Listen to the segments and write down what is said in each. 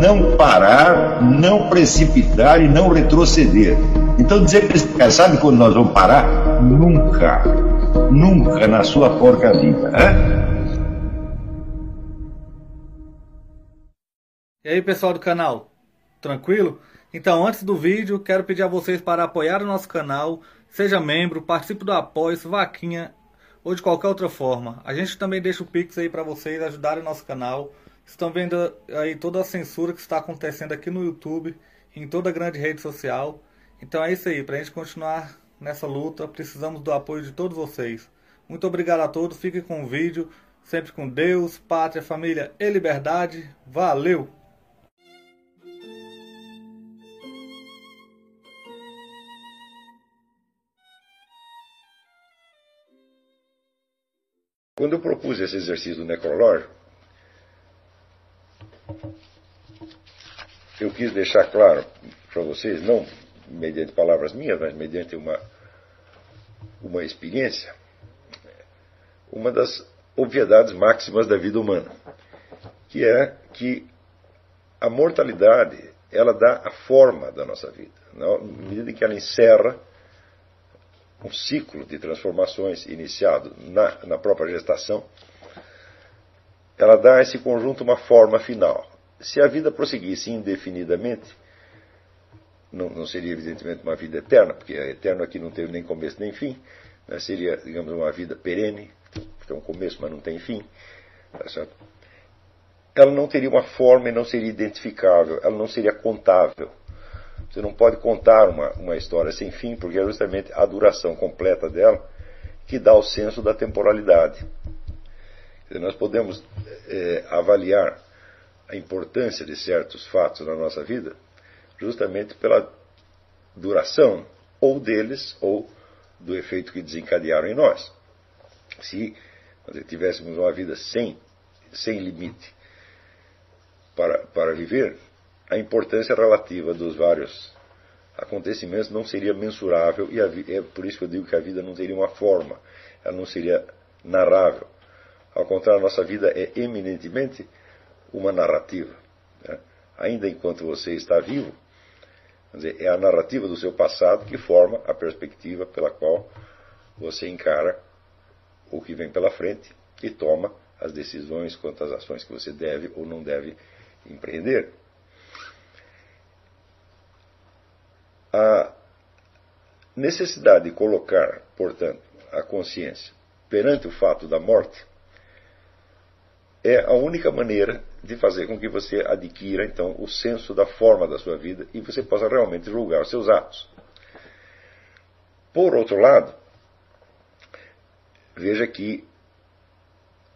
não parar, não precipitar e não retroceder. Então dizer esse cara, sabe quando nós vamos parar? Nunca, nunca na sua porca vida. Né? E aí pessoal do canal, tranquilo? Então antes do vídeo, quero pedir a vocês para apoiar o nosso canal, seja membro, participe do apoio, vaquinha ou de qualquer outra forma. A gente também deixa o Pix aí para vocês ajudarem o nosso canal. Estão vendo aí toda a censura que está acontecendo aqui no YouTube, em toda a grande rede social. Então é isso aí, para a gente continuar nessa luta, precisamos do apoio de todos vocês. Muito obrigado a todos, fiquem com o vídeo, sempre com Deus, pátria, família e liberdade. Valeu! Quando eu propus esse exercício do necrológio, eu quis deixar claro para vocês, não mediante palavras minhas, mas mediante uma, uma experiência, uma das obviedades máximas da vida humana, que é que a mortalidade ela dá a forma da nossa vida. Na medida em que ela encerra um ciclo de transformações iniciado na, na própria gestação, ela dá a esse conjunto uma forma final. Se a vida prosseguisse indefinidamente, não, não, seria evidentemente uma vida eterna, porque a eterno aqui não teve nem começo nem fim, né? seria, digamos, uma vida perene, que tem um começo, mas não tem fim. Tá ela não teria uma forma e não seria identificável, ela não seria contável. Você não pode contar uma, uma história sem fim, porque é justamente a duração completa dela que dá o senso da temporalidade. Nós podemos é, avaliar a importância de certos fatos na nossa vida justamente pela duração ou deles ou do efeito que desencadearam em nós. Se nós tivéssemos uma vida sem, sem limite para, para viver, a importância relativa dos vários acontecimentos não seria mensurável e é por isso que eu digo que a vida não teria uma forma, ela não seria narrável. Ao contrário, nossa vida é eminentemente uma narrativa. Né? Ainda enquanto você está vivo, dizer, é a narrativa do seu passado que forma a perspectiva pela qual você encara o que vem pela frente e toma as decisões quanto às ações que você deve ou não deve empreender. A necessidade de colocar, portanto, a consciência perante o fato da morte é a única maneira de fazer com que você adquira, então, o senso da forma da sua vida e você possa realmente julgar os seus atos. Por outro lado, veja que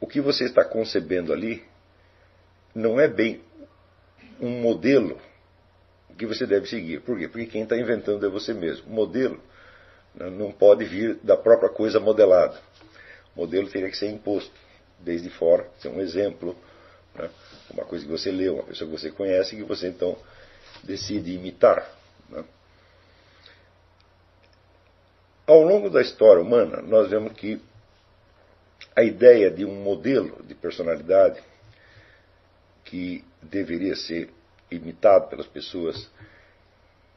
o que você está concebendo ali não é bem um modelo que você deve seguir. Por quê? Porque quem está inventando é você mesmo. O modelo né, não pode vir da própria coisa modelada. O modelo teria que ser imposto desde fora, ser um exemplo, né, uma coisa que você leu, uma pessoa que você conhece, que você então decide imitar. Né. Ao longo da história humana, nós vemos que a ideia de um modelo de personalidade que deveria ser imitado pelas pessoas,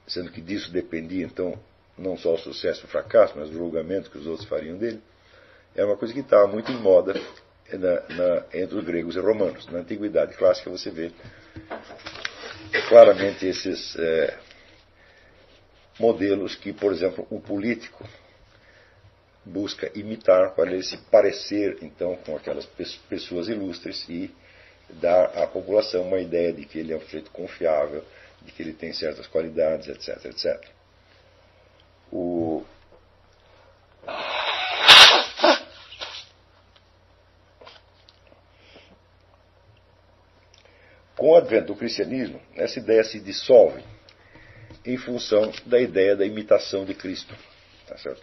sendo que disso dependia então não só o sucesso ou o fracasso, mas o julgamento que os outros fariam dele, é uma coisa que estava muito em moda na, na, entre os gregos e romanos. Na antiguidade clássica você vê claramente esses é, modelos que, por exemplo, o político busca imitar para ele se parecer então com aquelas pessoas ilustres e dar à população uma ideia de que ele é um sujeito confiável, de que ele tem certas qualidades, etc, etc. O... Com o advento do cristianismo, essa ideia se dissolve em função da ideia da imitação de Cristo. Tá certo?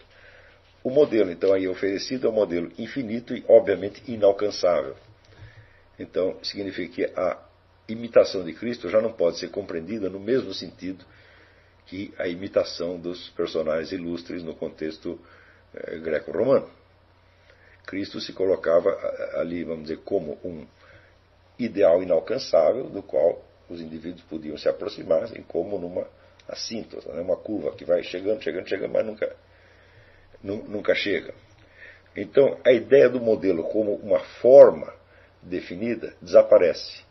O modelo, então, aí oferecido é um modelo infinito e, obviamente, inalcançável. Então, significa que a imitação de Cristo já não pode ser compreendida no mesmo sentido que a imitação dos personagens ilustres no contexto eh, greco-romano. Cristo se colocava ali, vamos dizer, como um ideal inalcançável, do qual os indivíduos podiam se aproximar, assim como numa assíntota, né? uma curva que vai chegando, chegando, chegando, mas nunca, nunca chega. Então, a ideia do modelo como uma forma definida desaparece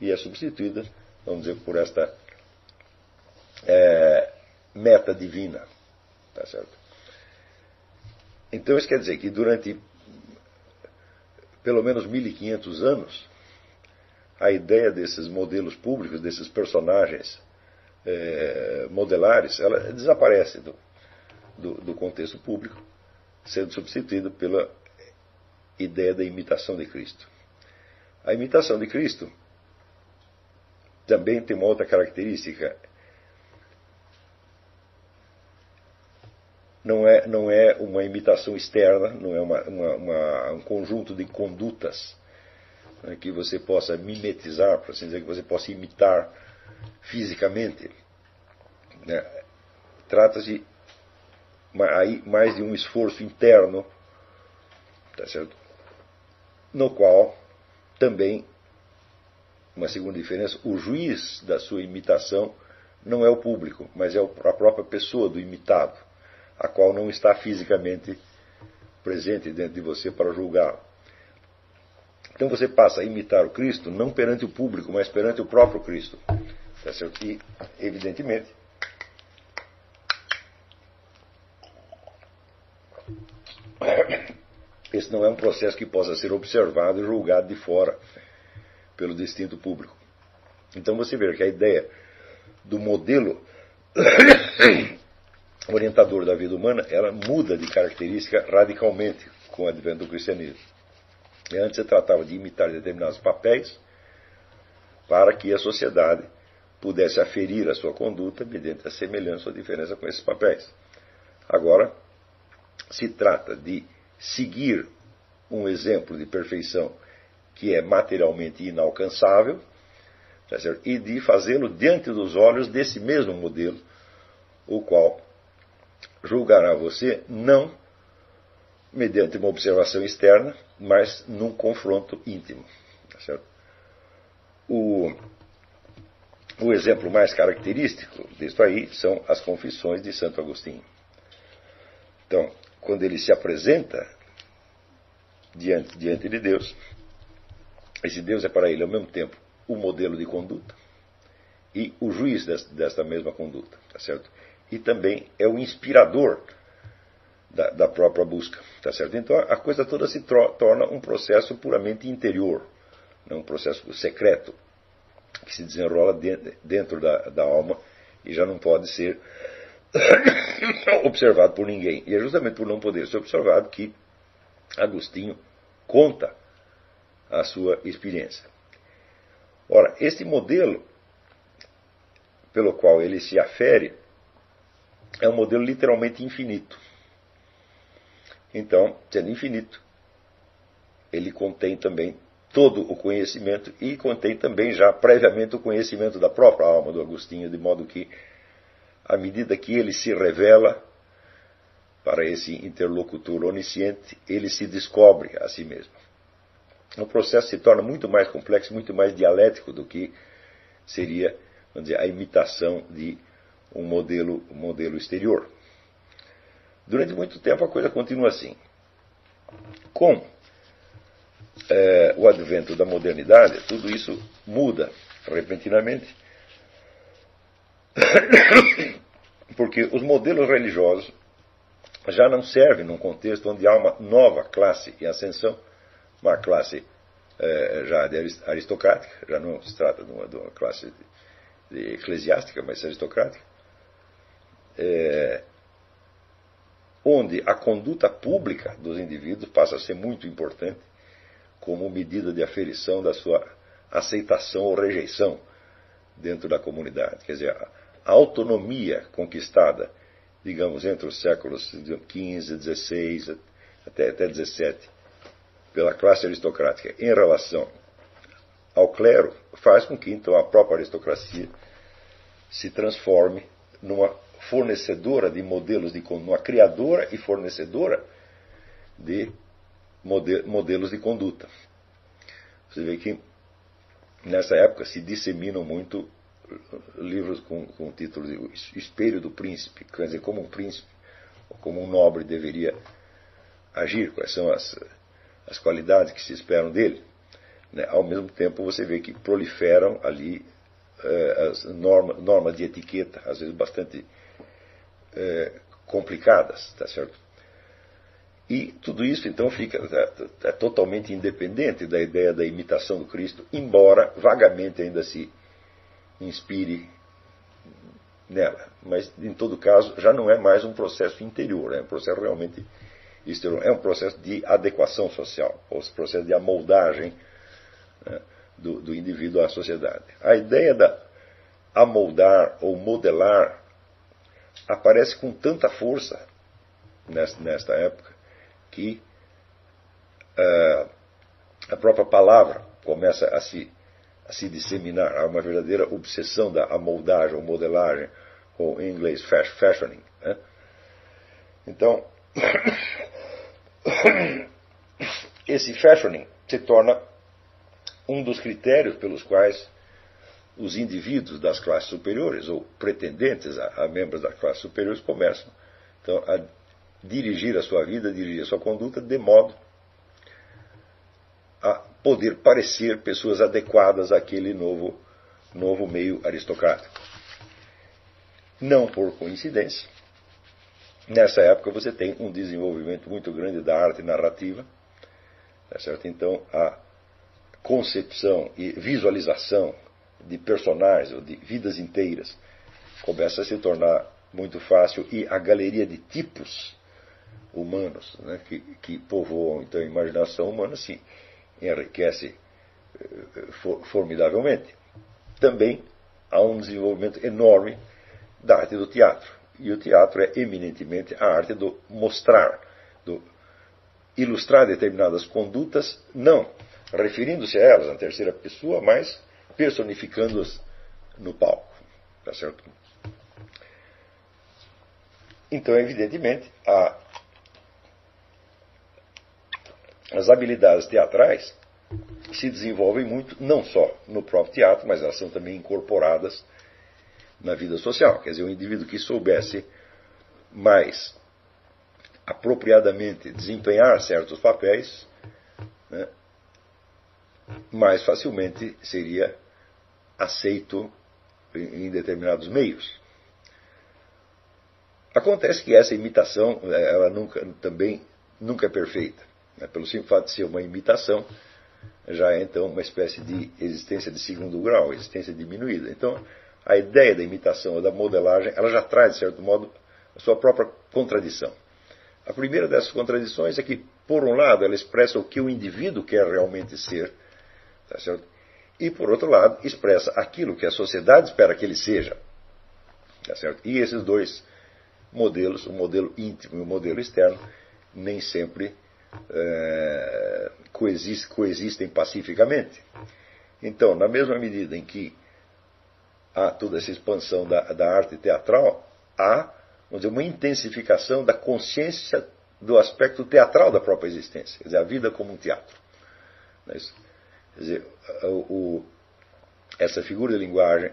e é substituída, vamos dizer, por esta é, meta divina. Tá certo? Então, isso quer dizer que durante pelo menos 1500 anos, a ideia desses modelos públicos, desses personagens é, modelares, ela desaparece do, do, do contexto público, sendo substituída pela ideia da imitação de Cristo. A imitação de Cristo também tem uma outra característica. Não é, não é uma imitação externa, não é uma, uma, uma, um conjunto de condutas né, que você possa mimetizar, por assim dizer, que você possa imitar fisicamente. Né. Trata-se mais de um esforço interno, tá certo? no qual também, uma segunda diferença, o juiz da sua imitação não é o público, mas é a própria pessoa do imitado, a qual não está fisicamente presente dentro de você para julgá-lo. Então você passa a imitar o Cristo não perante o público, mas perante o próprio Cristo. Tá certo? E, evidentemente, esse não é um processo que possa ser observado e julgado de fora pelo distinto público. Então você vê que a ideia do modelo orientador da vida humana, ela muda de característica radicalmente com o advento do cristianismo. E antes se tratava de imitar determinados papéis para que a sociedade pudesse aferir a sua conduta mediante a semelhança ou diferença com esses papéis. Agora, se trata de seguir um exemplo de perfeição que é materialmente inalcançável, tá e de fazê-lo diante dos olhos desse mesmo modelo, o qual julgará você não mediante uma observação externa, mas num confronto íntimo. Tá o, o exemplo mais característico disso aí são as confissões de Santo Agostinho. Então, quando ele se apresenta diante, diante de Deus, esse Deus é para ele ao mesmo tempo o modelo de conduta e o juiz desta mesma conduta, tá certo? E também é o inspirador da, da própria busca, tá certo? Então a coisa toda se torna um processo puramente interior, não um processo secreto que se desenrola dentro, dentro da, da alma e já não pode ser observado por ninguém. E é justamente por não poder ser observado que Agostinho conta a sua experiência. Ora, este modelo pelo qual ele se afere é um modelo literalmente infinito. Então, sendo infinito, ele contém também todo o conhecimento e contém também já previamente o conhecimento da própria alma do Agostinho, de modo que à medida que ele se revela para esse interlocutor onisciente, ele se descobre a si mesmo. O processo se torna muito mais complexo, muito mais dialético do que seria, dizer, a imitação de um modelo, um modelo exterior. Durante muito tempo a coisa continua assim. Com é, o advento da modernidade, tudo isso muda repentinamente porque os modelos religiosos já não servem num contexto onde há uma nova classe em ascensão, uma classe é, já aristocrática, já não se trata de uma, de uma classe de, de eclesiástica, mas aristocrática, é, onde a conduta pública dos indivíduos passa a ser muito importante como medida de aferição da sua aceitação ou rejeição dentro da comunidade. Quer dizer, a autonomia conquistada, digamos, entre os séculos XV, XVI até, até XVII, pela classe aristocrática em relação ao clero, faz com que então a própria aristocracia se transforme numa fornecedora de modelos de uma criadora e fornecedora de modelos de conduta. Você vê que nessa época se disseminam muito livros com, com o título de Espelho do Príncipe, quer dizer, como um príncipe, ou como um nobre deveria agir, quais são as, as qualidades que se esperam dele. Né? Ao mesmo tempo, você vê que proliferam ali eh, as normas norma de etiqueta, às vezes bastante eh, complicadas, tá certo? E tudo isso então fica é, é totalmente independente da ideia da imitação do Cristo, embora vagamente ainda se inspire nela. Mas, em todo caso, já não é mais um processo interior, é um processo realmente exterior. É um processo de adequação social, ou um processo de amoldagem né, do, do indivíduo à sociedade. A ideia da amoldar ou modelar aparece com tanta força nesta, nesta época que uh, a própria palavra começa a se, a se disseminar. Há uma verdadeira obsessão da amoldagem ou modelagem, ou em inglês fashioning. Né? Então, esse fashioning se torna um dos critérios pelos quais os indivíduos das classes superiores, ou pretendentes a, a membros das classes superiores, começam então, a dirigir a sua vida, dirigir a sua conduta de modo a poder parecer pessoas adequadas àquele novo, novo meio aristocrático. Não por coincidência, nessa época você tem um desenvolvimento muito grande da arte narrativa, tá certo? Então a concepção e visualização de personagens ou de vidas inteiras começa a se tornar muito fácil e a galeria de tipos humanos né, que, que, povoam então a imaginação humana se enriquece eh, formidavelmente. Também há um desenvolvimento enorme da arte do teatro. E o teatro é eminentemente a arte do mostrar, do ilustrar determinadas condutas, não referindo-se a elas na terceira pessoa, mas personificando-as no palco. Tá certo? Então, evidentemente, a as habilidades teatrais se desenvolvem muito, não só no próprio teatro, mas elas são também incorporadas na vida social. Quer dizer, o indivíduo que soubesse mais apropriadamente desempenhar certos papéis, né, mais facilmente seria aceito em determinados meios. Acontece que essa imitação, ela nunca, também nunca é perfeita. Né? Pelo simples fato de ser uma imitação, já é então uma espécie de existência de segundo grau, existência diminuída. Então, a ideia da imitação ou da modelagem, ela já traz, de certo modo, a sua própria contradição. A primeira dessas contradições é que, por um lado, ela expressa o que o indivíduo quer realmente ser, tá certo? e, por outro lado, expressa aquilo que a sociedade espera que ele seja. Tá certo? E esses dois modelos, o modelo íntimo e o modelo externo, nem sempre é, coexistem pacificamente. Então, na mesma medida em que há toda essa expansão da, da arte teatral, há dizer, uma intensificação da consciência do aspecto teatral da própria existência, quer dizer, a vida como um teatro. É quer dizer, o, o, essa figura de linguagem,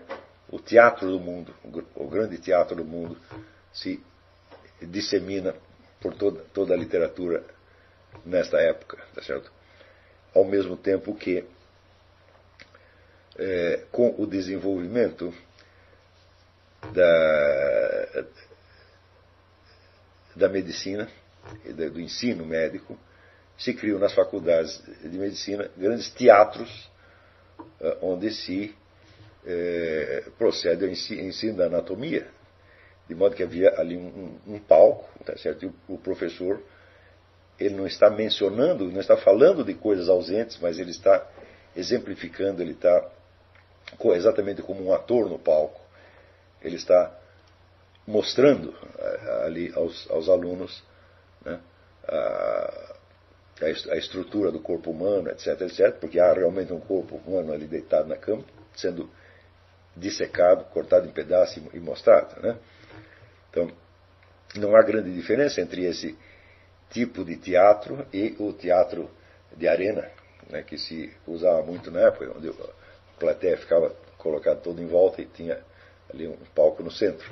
o teatro do mundo, o grande teatro do mundo, se dissemina por toda, toda a literatura nesta época, tá certo? Ao mesmo tempo que, é, com o desenvolvimento da, da medicina e do ensino médico, se criam nas faculdades de medicina grandes teatros é, onde se é, procede ao ensino da anatomia, de modo que havia ali um, um, um palco, tá certo? E o, o professor ele não está mencionando, não está falando de coisas ausentes, mas ele está exemplificando, ele está exatamente como um ator no palco. Ele está mostrando eh, ali aos, aos alunos né, a, a estrutura do corpo humano, etc, etc, porque há realmente um corpo humano ali deitado na cama, sendo dissecado, cortado em pedaços e mostrado. Né? Então, não há grande diferença entre esse tipo de teatro e o teatro de arena, né, que se usava muito na época, onde plateia ficava colocada toda em volta e tinha ali um palco no centro.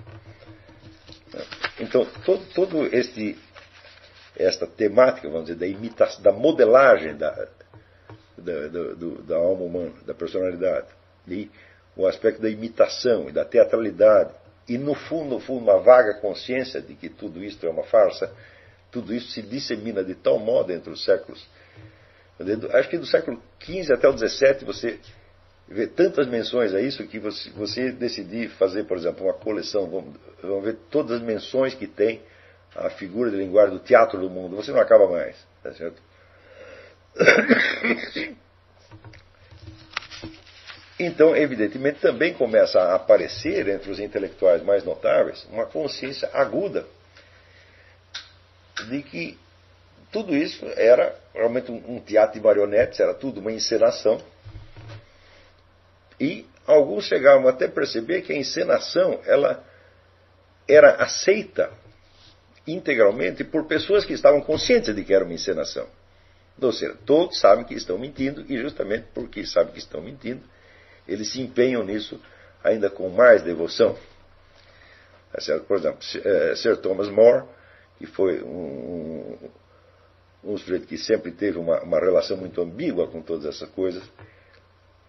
Então, todo, todo este, esta temática, vamos dizer, da imitação, da modelagem da, da, do, da alma humana, da personalidade, e o aspecto da imitação e da teatralidade, e no fundo, no fundo, uma vaga consciência de que tudo isso é uma farsa, tudo isso se dissemina de tal modo entre os séculos. Acho que do século XV até o XVII você vê tantas menções a isso que você, você decidir fazer, por exemplo, uma coleção, vamos, vamos ver todas as menções que tem a figura de linguagem do teatro do mundo, você não acaba mais, tá certo? Então, evidentemente, também começa a aparecer entre os intelectuais mais notáveis uma consciência aguda de que tudo isso era realmente um teatro de marionetes, era tudo uma encenação. E alguns chegavam até a perceber que a encenação ela era aceita integralmente por pessoas que estavam conscientes de que era uma encenação. Ou seja, todos sabem que estão mentindo e justamente porque sabem que estão mentindo, eles se empenham nisso ainda com mais devoção. Tá Por exemplo, eh, Sir Thomas More, que foi um, um sujeito que sempre teve uma, uma relação muito ambígua com todas essas coisas,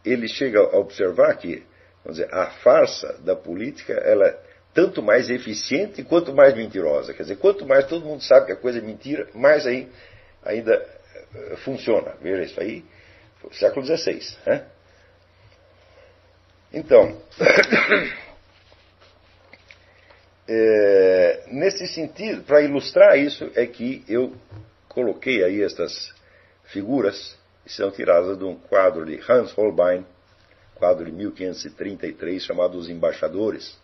ele chega a observar que vamos dizer, a farsa da política ela é tanto mais eficiente quanto mais mentirosa. Quer dizer, quanto mais todo mundo sabe que a coisa é mentira, mais aí ainda eh, funciona. Veja isso aí, século XVI. Né? Então, é, nesse sentido, para ilustrar isso, é que eu coloquei aí estas figuras que são tiradas de um quadro de Hans Holbein, quadro de 1533, chamado Os Embaixadores.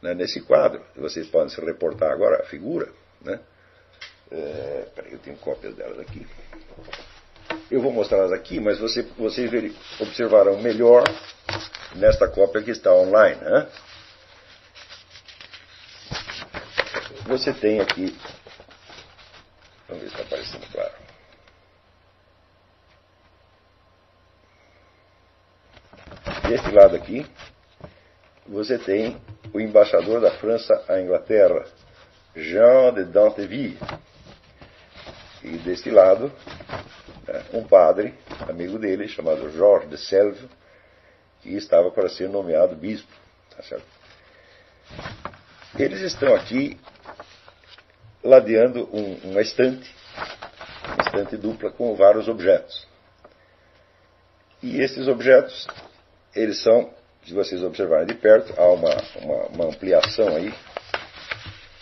Né, nesse quadro, vocês podem se reportar agora a figura, né? É, peraí, eu tenho cópias delas aqui. Eu vou mostrá-las aqui, mas você, vocês observarão melhor nesta cópia que está online. Né? Você tem aqui. Vamos ver se está aparecendo claro. Deste lado aqui, você tem o embaixador da França à Inglaterra, Jean de Danteville. E deste lado, né, um padre, amigo dele, chamado Georges de Selve, que estava para ser nomeado bispo. Tá? Eles estão aqui ladeando um, uma estante, uma estante dupla com vários objetos. E esses objetos, eles são, se vocês observarem de perto, há uma, uma, uma ampliação aí.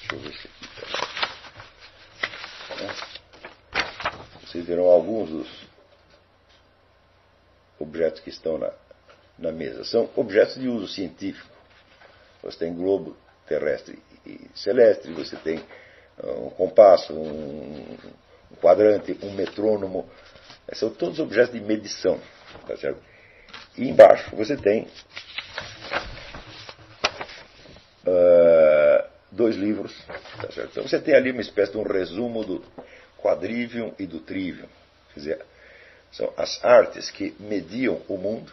Deixa eu ver se aqui. Tá. Vocês verão alguns dos objetos que estão na, na mesa. São objetos de uso científico. Você tem globo terrestre e celeste, você tem ah, um compasso, um, um quadrante, um metrônomo. São todos objetos de medição. Tá certo? E embaixo você tem uh, dois livros. Tá? Então você tem ali uma espécie de um resumo do quadrivium e do trivium. Quer dizer, são as artes que mediam o mundo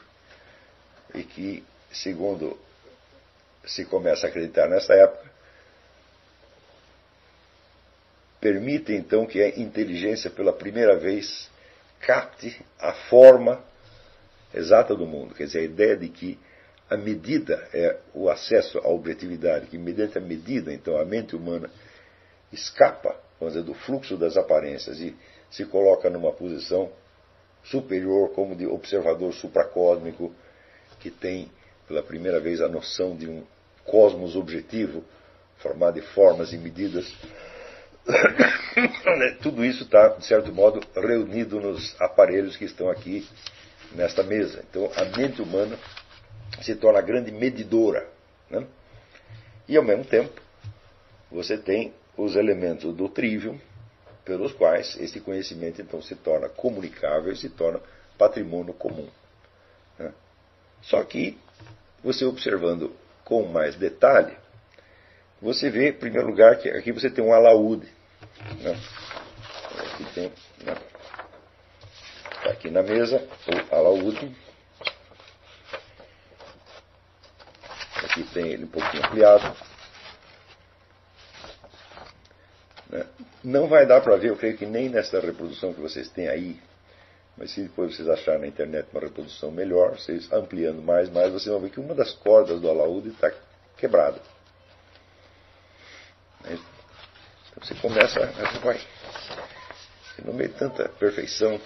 e que, segundo se começa a acreditar nessa época, permite então que a inteligência pela primeira vez capte a forma exata do mundo. Quer dizer, a ideia de que a medida é o acesso à objetividade, que mediante a medida, então, a mente humana escapa, vamos dizer, do fluxo das aparências e se coloca numa posição superior, como de observador supracósmico, que tem pela primeira vez a noção de um cosmos objetivo, formado de formas e medidas. Tudo isso está, de certo modo, reunido nos aparelhos que estão aqui nesta mesa. Então, a mente humana se torna a grande medidora. Né? E, ao mesmo tempo, você tem os elementos do trivium, pelos quais esse conhecimento então se torna comunicável e se torna patrimônio comum. Né? Só que você observando com mais detalhe, você vê, em primeiro lugar, que aqui você tem um alaúde. Né? Aqui tem, né? Tá aqui na mesa, o alaúde. Aqui tem ele um pouquinho ampliado. Né? Não vai dar para ver, eu creio que nem nessa reprodução que vocês têm aí, mas se depois vocês acharem na internet uma reprodução melhor, vocês ampliando mais, mais, vocês vão ver que uma das cordas do alaúde está quebrada. Né? Então você começa a. Vai, no meio de tanta perfeição,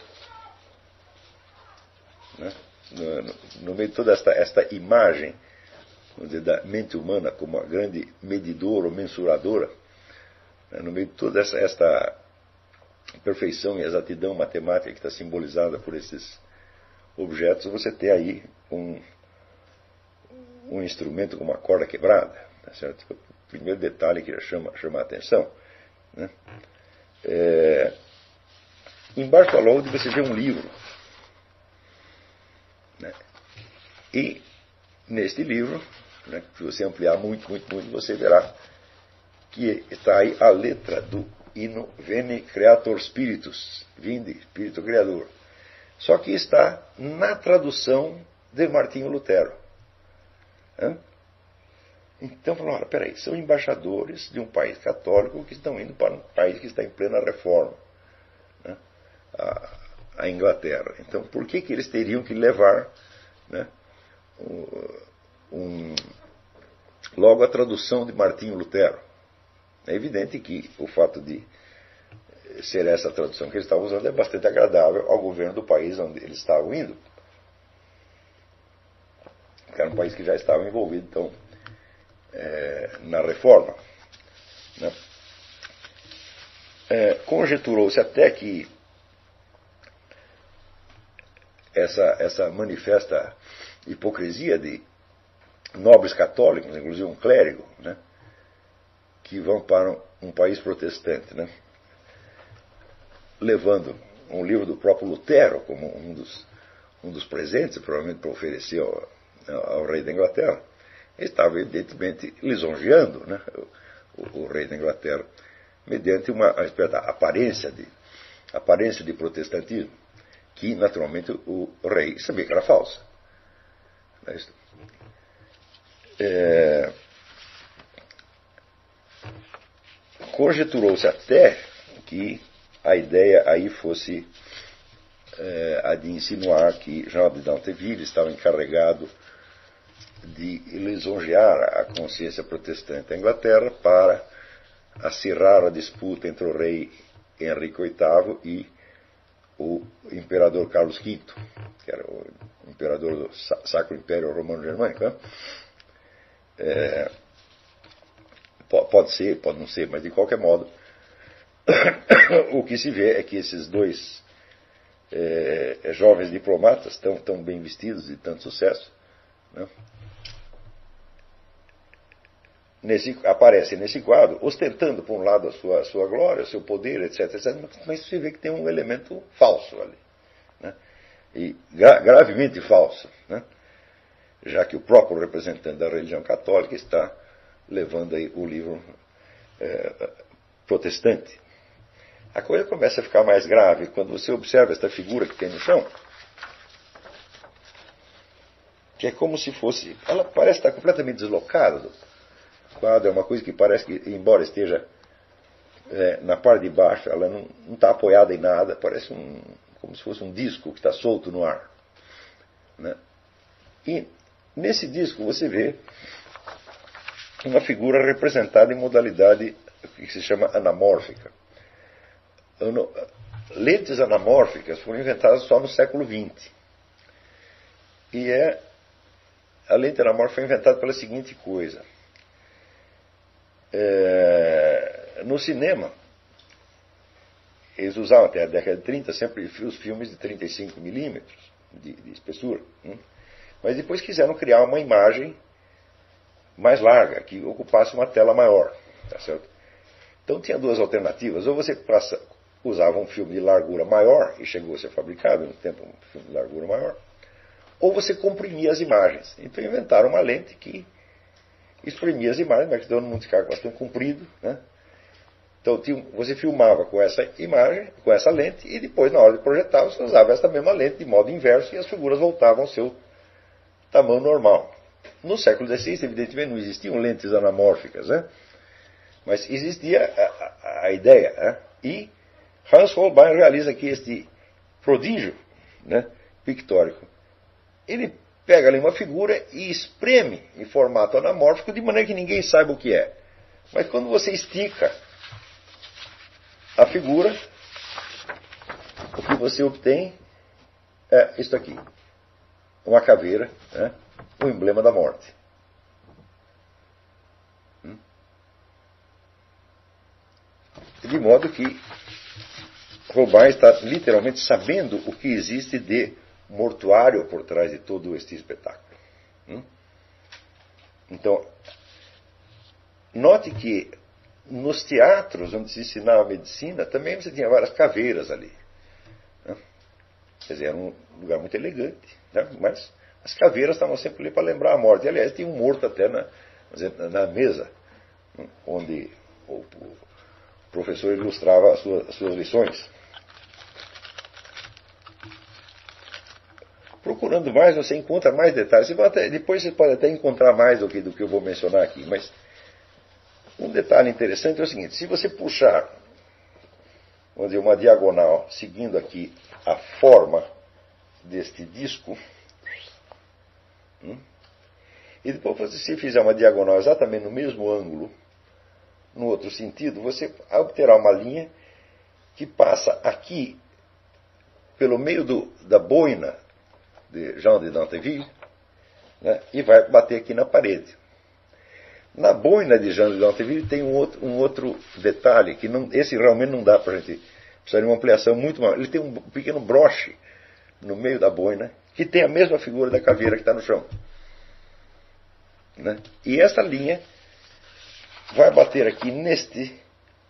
né? no, no, no, meio de toda esta, esta imagem dizer, da mente humana como a grande medidora ou mensuradora, né? no meio de toda essa, esta perfeição e exatidão matemática que está simbolizada por esses objetos, você tem aí um, um instrumento com uma corda quebrada. Tá certo? O primeiro detalhe que chama, chama a atenção. Né? É, embaixo da você vê um livro. Né? E neste livro, né, se você ampliar muito, muito, muito, você verá que está aí a letra do hino Veni Creator Spiritus, vinde, Espírito Criador. Só que está na tradução de Martinho Lutero. Hã? Então falaram, peraí, são embaixadores de um país católico que estão indo para um país que está em plena reforma, né? a, a, Inglaterra. Então por que, que eles teriam que levar né, logo a tradução de Martinho Lutero? É evidente que o fato de ser essa tradução que eles estavam usando é bastante agradável ao governo do país onde eles estavam indo. Que era um país que já estava envolvido, então, é, na reforma. Né? É, Conjeturou-se até que essa, essa manifesta hipocrisia de nobres católicos, inclusive um clérigo, né? que vão para um, país protestante, né? levando um livro do próprio Lutero como um dos, um dos presentes, provavelmente para oferecer ao, ao, rei da Inglaterra, ele estava evidentemente lisonjeando né? o, o, rei da Inglaterra, mediante uma aparência de, aparência de protestantismo, que naturalmente o, rei sabia que era falsa. É, Conjeturou-se até que a ideia aí fosse é, a de insinuar que Jean de Danteville estava encarregado de lisonjear a consciência protestante da Inglaterra para acirrar a disputa entre o rei Henrique VIII e o imperador Carlos V, que era o imperador do Sacro Império Romano Germânico. Né? É, Pode ser, pode não ser, mas de qualquer modo, o que se vê é que esses dois é, é, jovens diplomatas, tão, tão bem vestidos e tanto sucesso, né, nesse, aparecem nesse quadro, ostentando, por um lado, a sua, a sua glória, o seu poder, etc, etc, mas você vê que tem um elemento falso ali. Né, e gra gravemente falso, né, já que o próprio representante da religião católica está levando aí o livro é, protestante. A coisa começa a ficar mais grave quando você observa esta figura que tem no chão, que é como se fosse. Ela parece estar completamente deslocada do quadro, é uma coisa que parece que, embora esteja é, na parte de baixo, ela não, está apoiada em nada, parece um, como se fosse um disco que está solto no ar. Né? E nesse disco você vê uma figura representada em modalidade que se chama anamórfica. Lentes anamórficas foram inventadas só no século XX. E é a lente anamórfica foi inventada pela seguinte coisa. É, no cinema, eles usavam até a década de 30 sempre os filmes de 35 milímetros de, de espessura. Hein? Mas depois quiseram criar uma imagem mais larga, que ocupasse uma tela maior. Tá certo? Então tinha duas alternativas. Ou você usava um filme de largura maior, e chegou a ser fabricado no tempo um filme de largura maior, ou você comprimia as imagens. Então inventaram uma lente que exprimia as imagens, mas que todo mundo ficava bastante comprido. Né? Então tinha, você filmava com essa imagem, com essa lente, e depois, na hora de projetar, você usava essa mesma lente de modo inverso e as figuras voltavam ao seu tamanho normal. No século XVI, evidentemente, não existiam lentes anamórficas, né? mas existia a, a, a ideia. Né? E Hans Holbein realiza aqui este prodígio né, pictórico. Ele pega ali uma figura e espreme em formato anamórfico de maneira que ninguém saiba o que é. Mas quando você estica a figura, o que você obtém é isto aqui: uma caveira, né, o emblema da morte. Hum? De modo que Robin está literalmente sabendo o que existe de mortuário por trás de todo este espetáculo. Hum? Então, note que nos teatros onde se ensinava medicina, também você tinha várias caveiras ali. Né? Quer dizer, era um lugar muito elegante, né? mas as caveiras estavam sempre ali para lembrar a morte. E, aliás, tinha um morto até na, na mesa, onde o professor ilustrava as suas, as suas lições. Procurando mais, você encontra mais detalhes. Você até, depois você pode até encontrar mais do que, do que eu vou mencionar aqui. Mas um detalhe interessante é o seguinte: se você puxar vamos dizer, uma diagonal seguindo aqui a forma deste disco, hum, e depois você fizer uma diagonal exatamente no mesmo ângulo, no outro sentido, você obterá uma linha que passa aqui pelo meio do, da boina de Jean de Danteville né, e vai bater aqui na parede. Na boina de Jean de Danteville tem um outro, um outro detalhe, que não, esse realmente não dá para a gente. Precisa de uma ampliação muito maior. Ele tem um pequeno broche no meio da boina, que tem a mesma figura da caveira que está no chão. Né? E essa linha vai bater aqui neste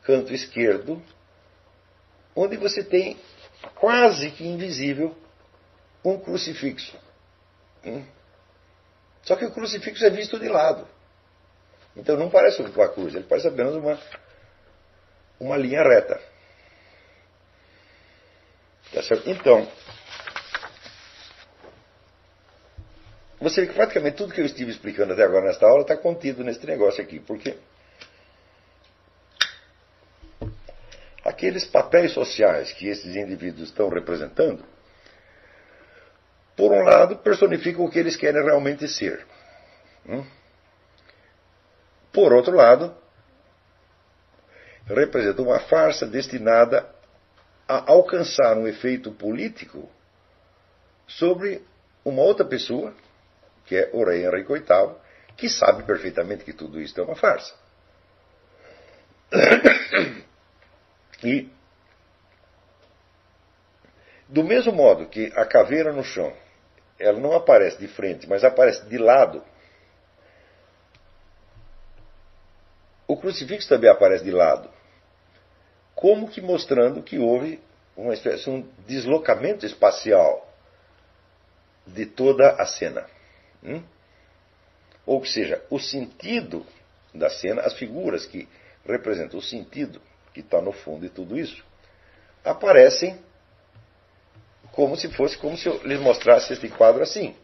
canto esquerdo, onde você tem quase que invisível um crucifixo. Hum? Só que o crucifixo é visto de lado. Então não parece uma cruz, ele parece apenas uma, uma linha reta. Tá certo? Então, você vê que praticamente tudo que eu estive explicando até agora nesta aula está contido nesse negócio aqui, porque aqueles papéis sociais que esses indivíduos estão representando por um lado, personificam o que eles querem realmente ser. Hum? Por outro lado, representam uma farsa destinada a alcançar um efeito político sobre uma outra pessoa, que é o rei Henrique VIII, que sabe perfeitamente que tudo isso é uma farsa. E, do mesmo modo que a caveira no chão ela não aparece de frente, mas aparece de lado. O crucifixo também aparece de lado, como que mostrando que houve uma espécie um deslocamento espacial de toda a cena. Hum? Ou seja, o sentido da cena, as figuras que representam o sentido que está no fundo de tudo isso, aparecem como se fosse como se eu lhes mostrasse este quadro assim.